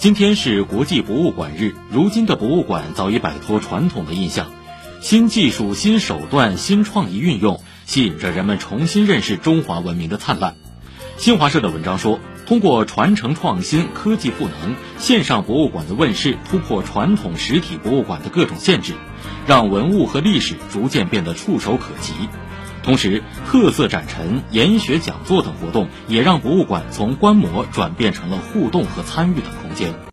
今天是国际博物馆日，如今的博物馆早已摆脱传统的印象，新技术、新手段、新创意运用，吸引着人们重新认识中华文明的灿烂。新华社的文章说，通过传承创新、科技赋能，线上博物馆的问世突破传统实体博物馆的各种限制，让文物和历史逐渐变得触手可及。同时，特色展陈、研学讲座等活动也让博物馆从观摩转变成了互动和参与的空间。